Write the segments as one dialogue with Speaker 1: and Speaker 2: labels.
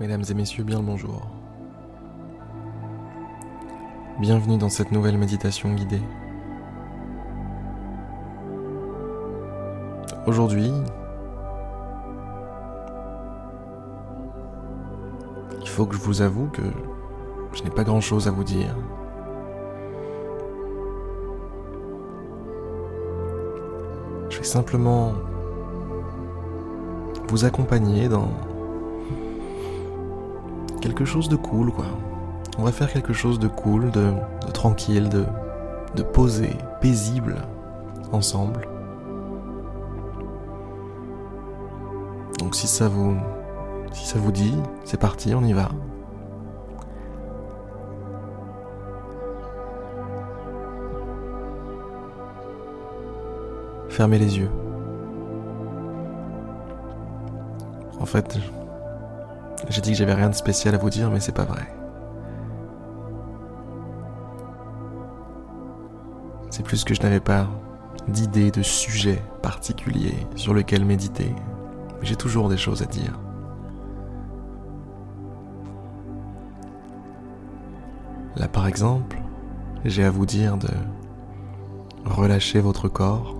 Speaker 1: Mesdames et messieurs, bien le bonjour. Bienvenue dans cette nouvelle méditation guidée. Aujourd'hui, il faut que je vous avoue que je n'ai pas grand-chose à vous dire. Je vais simplement vous accompagner dans quelque chose de cool, quoi. On va faire quelque chose de cool, de, tranquille, de, de posé, paisible, ensemble. Donc si ça vous, si ça vous dit, c'est parti, on y va. Fermez les yeux. En fait, j'ai dit que j'avais rien de spécial à vous dire, mais c'est pas vrai. C'est plus que je n'avais pas d'idée, de sujet particulier sur lequel méditer. J'ai toujours des choses à dire. Là par exemple, j'ai à vous dire de relâcher votre corps,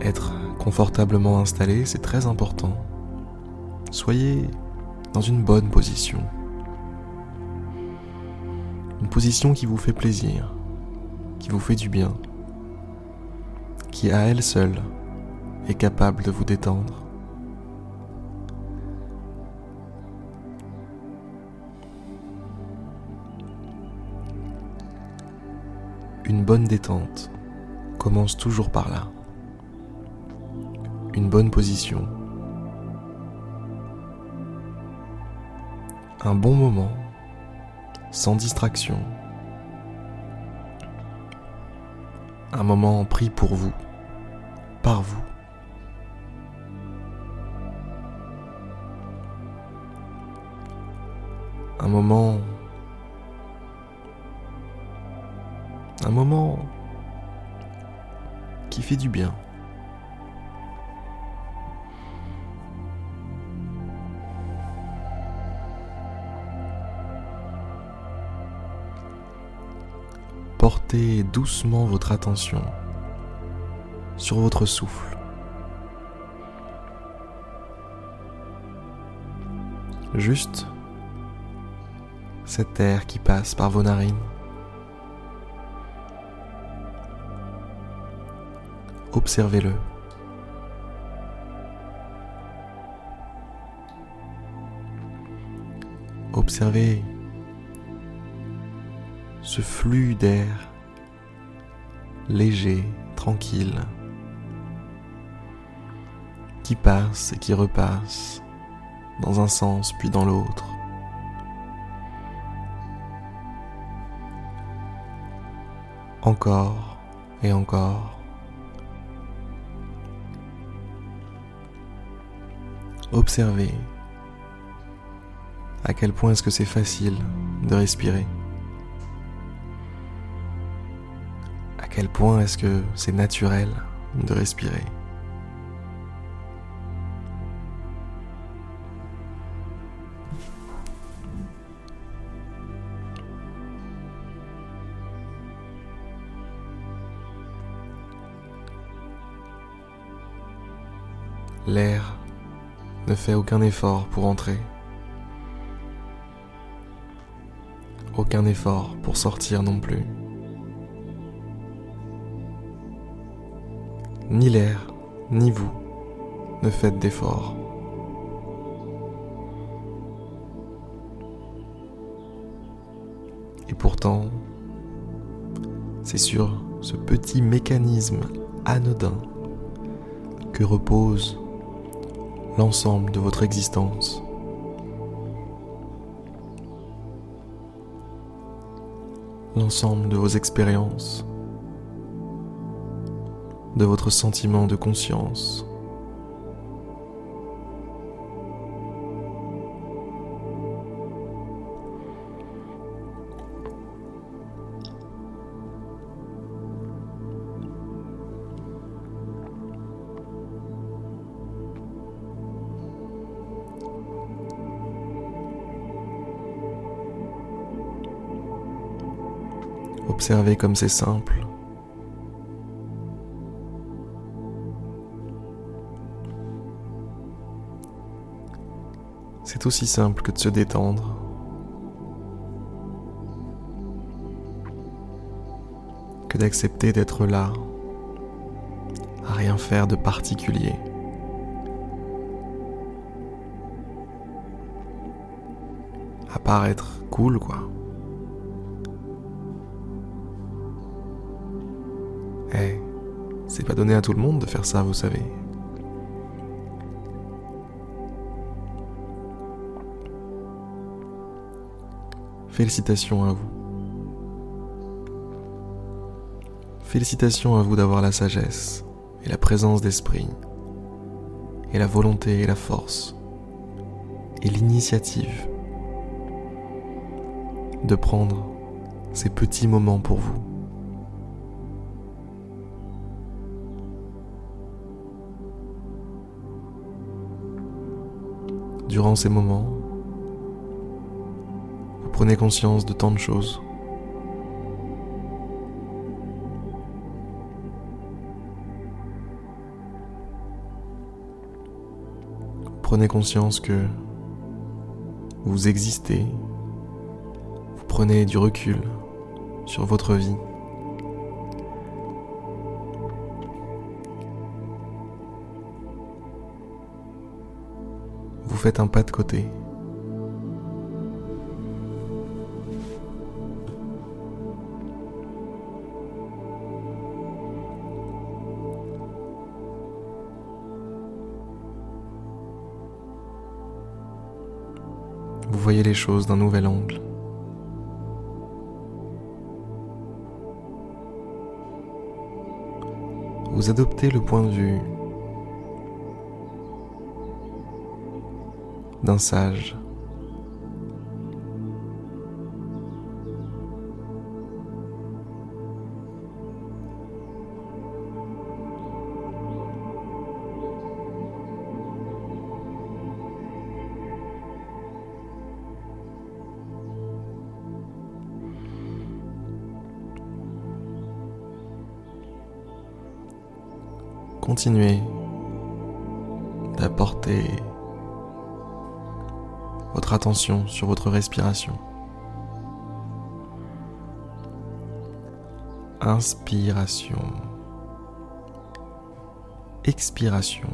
Speaker 1: être confortablement installé, c'est très important. Soyez dans une bonne position. Une position qui vous fait plaisir, qui vous fait du bien, qui à elle seule est capable de vous détendre. Une bonne détente commence toujours par là une bonne position, un bon moment, sans distraction, un moment pris pour vous, par vous. Un moment... Un moment qui fait du bien. Doucement votre attention sur votre souffle. Juste cet air qui passe par vos narines. Observez-le. Observez ce flux d'air léger, tranquille, qui passe et qui repasse dans un sens puis dans l'autre. Encore et encore. Observez à quel point est-ce que c'est facile de respirer. Quel point est-ce que c'est naturel de respirer L'air ne fait aucun effort pour entrer. Aucun effort pour sortir non plus. Ni l'air, ni vous ne faites d'efforts. Et pourtant, c'est sur ce petit mécanisme anodin que repose l'ensemble de votre existence. L'ensemble de vos expériences de votre sentiment de conscience. Observez comme c'est simple. C'est aussi simple que de se détendre. Que d'accepter d'être là, à rien faire de particulier. À paraître cool, quoi. Eh, c'est pas donné à tout le monde de faire ça, vous savez. Félicitations à vous. Félicitations à vous d'avoir la sagesse et la présence d'esprit, et la volonté et la force, et l'initiative de prendre ces petits moments pour vous. Durant ces moments, prenez conscience de tant de choses. Prenez conscience que vous existez, vous prenez du recul sur votre vie. Vous faites un pas de côté. Vous voyez les choses d'un nouvel angle. Vous adoptez le point de vue d'un sage. Continuez d'apporter votre attention sur votre respiration. Inspiration. Expiration.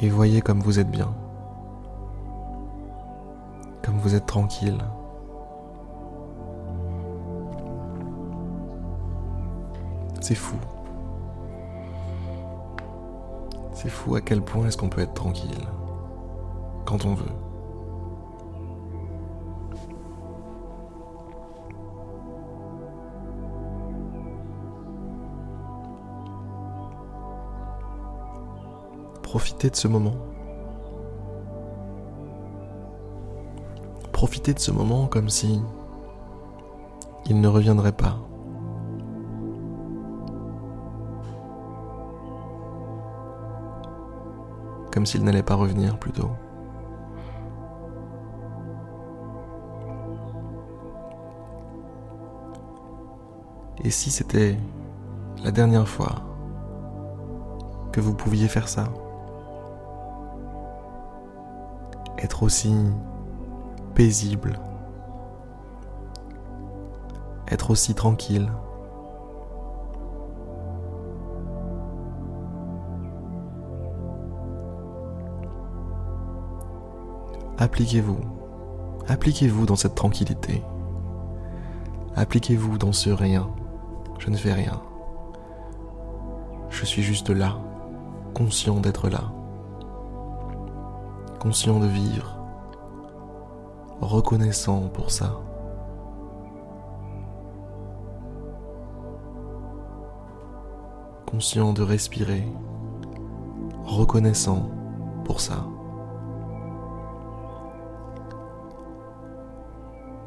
Speaker 1: Et voyez comme vous êtes bien vous êtes tranquille. C'est fou. C'est fou à quel point est-ce qu'on peut être tranquille quand on veut. Profitez de ce moment. Profiter de ce moment comme si il ne reviendrait pas. Comme s'il n'allait pas revenir plutôt. Et si c'était la dernière fois que vous pouviez faire ça? Être aussi paisible, être aussi tranquille. Appliquez-vous, appliquez-vous dans cette tranquillité. Appliquez-vous dans ce rien. Je ne fais rien. Je suis juste là, conscient d'être là, conscient de vivre, reconnaissant pour ça. Conscient de respirer, reconnaissant pour ça.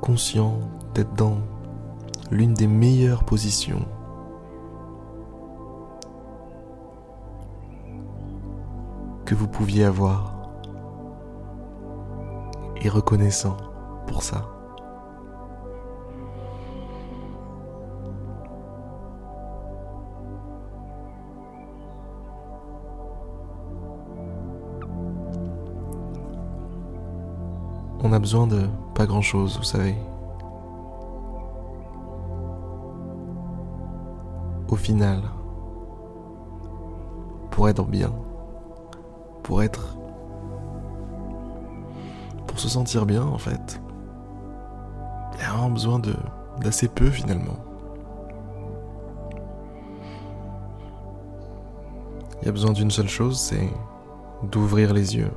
Speaker 1: Conscient d'être dans l'une des meilleures positions que vous pouviez avoir et reconnaissant pour ça. On a besoin de pas grand-chose, vous savez. Au final, pour être bien, pour être... se sentir bien en fait, il y a vraiment besoin de d'assez peu finalement. Il y a besoin d'une seule chose, c'est d'ouvrir les yeux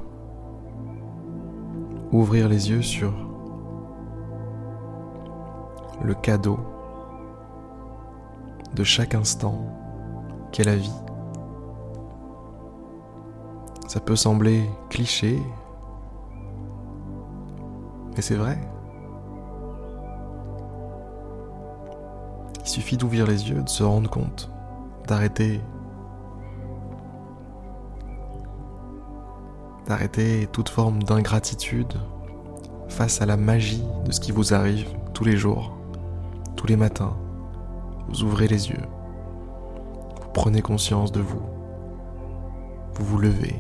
Speaker 1: ouvrir les yeux sur le cadeau de chaque instant qu'est la vie. Ça peut sembler cliché, mais c'est vrai. Il suffit d'ouvrir les yeux, de se rendre compte, d'arrêter d'arrêter toute forme d'ingratitude face à la magie de ce qui vous arrive tous les jours, tous les matins. Vous ouvrez les yeux, vous prenez conscience de vous, vous vous levez,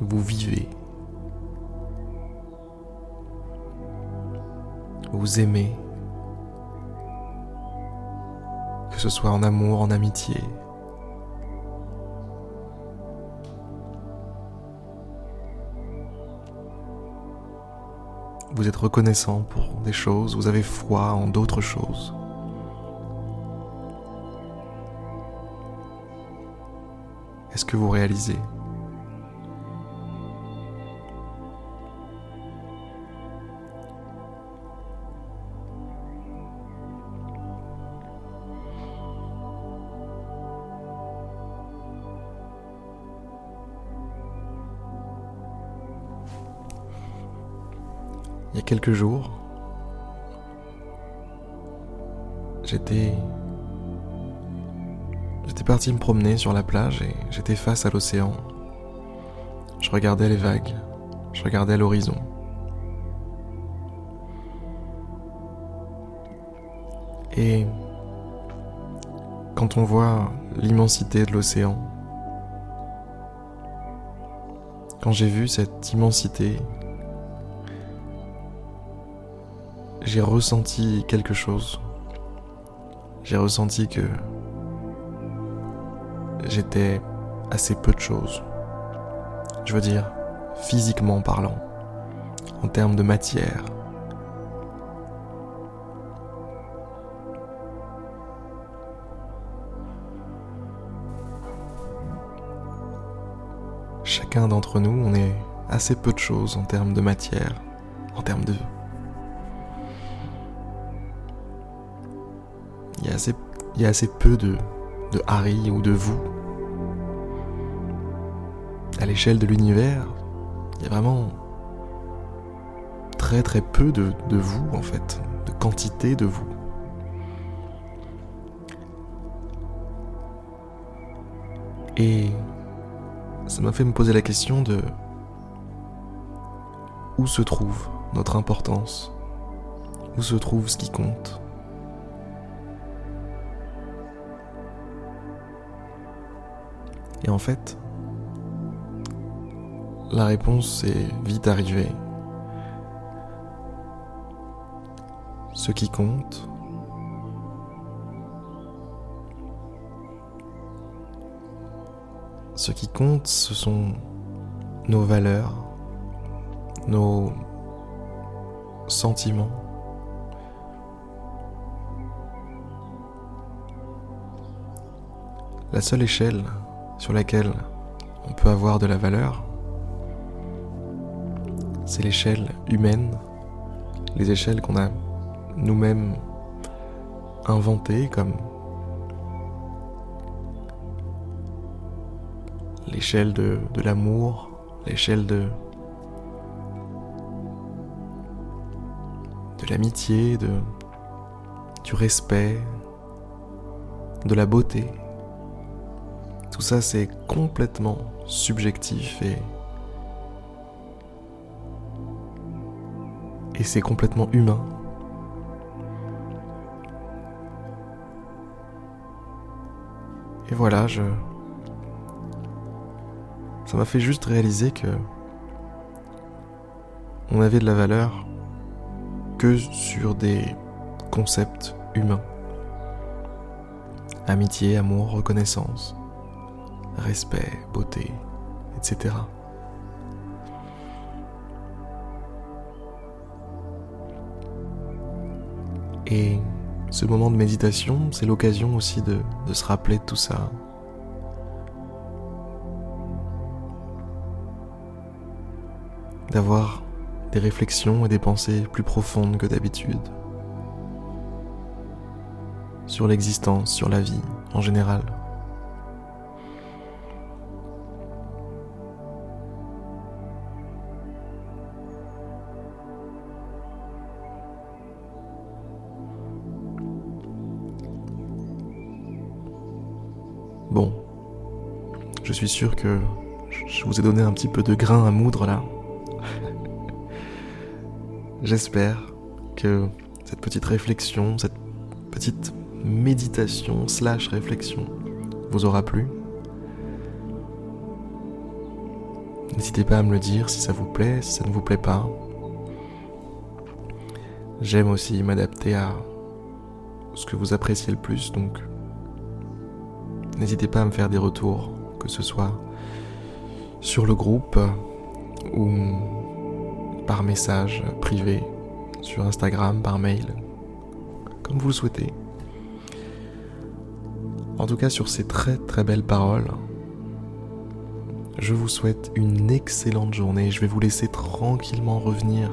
Speaker 1: vous vivez, vous aimez, que ce soit en amour, en amitié, vous êtes reconnaissant pour des choses, vous avez foi en d'autres choses. Est-ce que vous réalisez a quelques jours, j'étais j'étais parti me promener sur la plage et j'étais face à l'océan. Je regardais les vagues, je regardais l'horizon. Et quand on voit l'immensité de l'océan, quand j'ai vu cette immensité j'ai ressenti quelque chose. J'ai ressenti que j'étais assez peu de choses. Je veux dire, physiquement parlant, en termes de matière. Chacun d'entre nous, on est assez peu de choses en termes de matière, en termes de il y a assez peu de, de Harry ou de vous. À l'échelle de l'univers, il y a vraiment très très peu de, de vous en fait, de quantité de vous. Et ça m'a fait me poser la question de où se trouve notre importance, où se trouve ce qui compte? Et en fait, la réponse est vite arrivée. Ce qui compte, ce qui compte, ce sont nos valeurs, nos sentiments. La seule échelle sur laquelle on peut avoir de la valeur, c'est l'échelle humaine, les échelles qu'on a nous-mêmes inventées comme l'échelle de, l'amour, l'échelle de, de l'amitié, de, du respect, de la beauté. Tout ça c'est complètement subjectif et et c'est complètement humain. Et voilà, je ça m'a fait juste réaliser que on avait de la valeur que sur des concepts humains. Amitié, amour, reconnaissance, respect, beauté, etc. Et ce moment de méditation, c'est l'occasion aussi de, se rappeler de tout ça. D'avoir des réflexions et des pensées plus profondes que d'habitude sur l'existence, sur la vie en général. Je suis sûr que je vous ai donné un petit peu de grain à moudre là. J'espère que cette petite réflexion, cette petite méditation slash réflexion vous aura plu. N'hésitez pas à me le dire si ça vous plaît, si ça ne vous plaît pas. J'aime aussi m'adapter à ce que vous appréciez le plus, donc n'hésitez pas à me faire des retours, que ce soit sur le groupe ou par message privé, sur Instagram, par mail, comme vous le souhaitez. En tout cas, sur ces très très belles paroles, je vous souhaite une excellente journée. Je vais vous laisser tranquillement revenir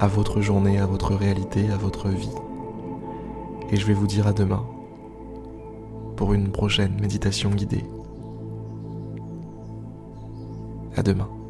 Speaker 1: à votre journée, à votre réalité, à votre vie. Et je vais vous dire à demain pour une prochaine méditation guidée. À demain.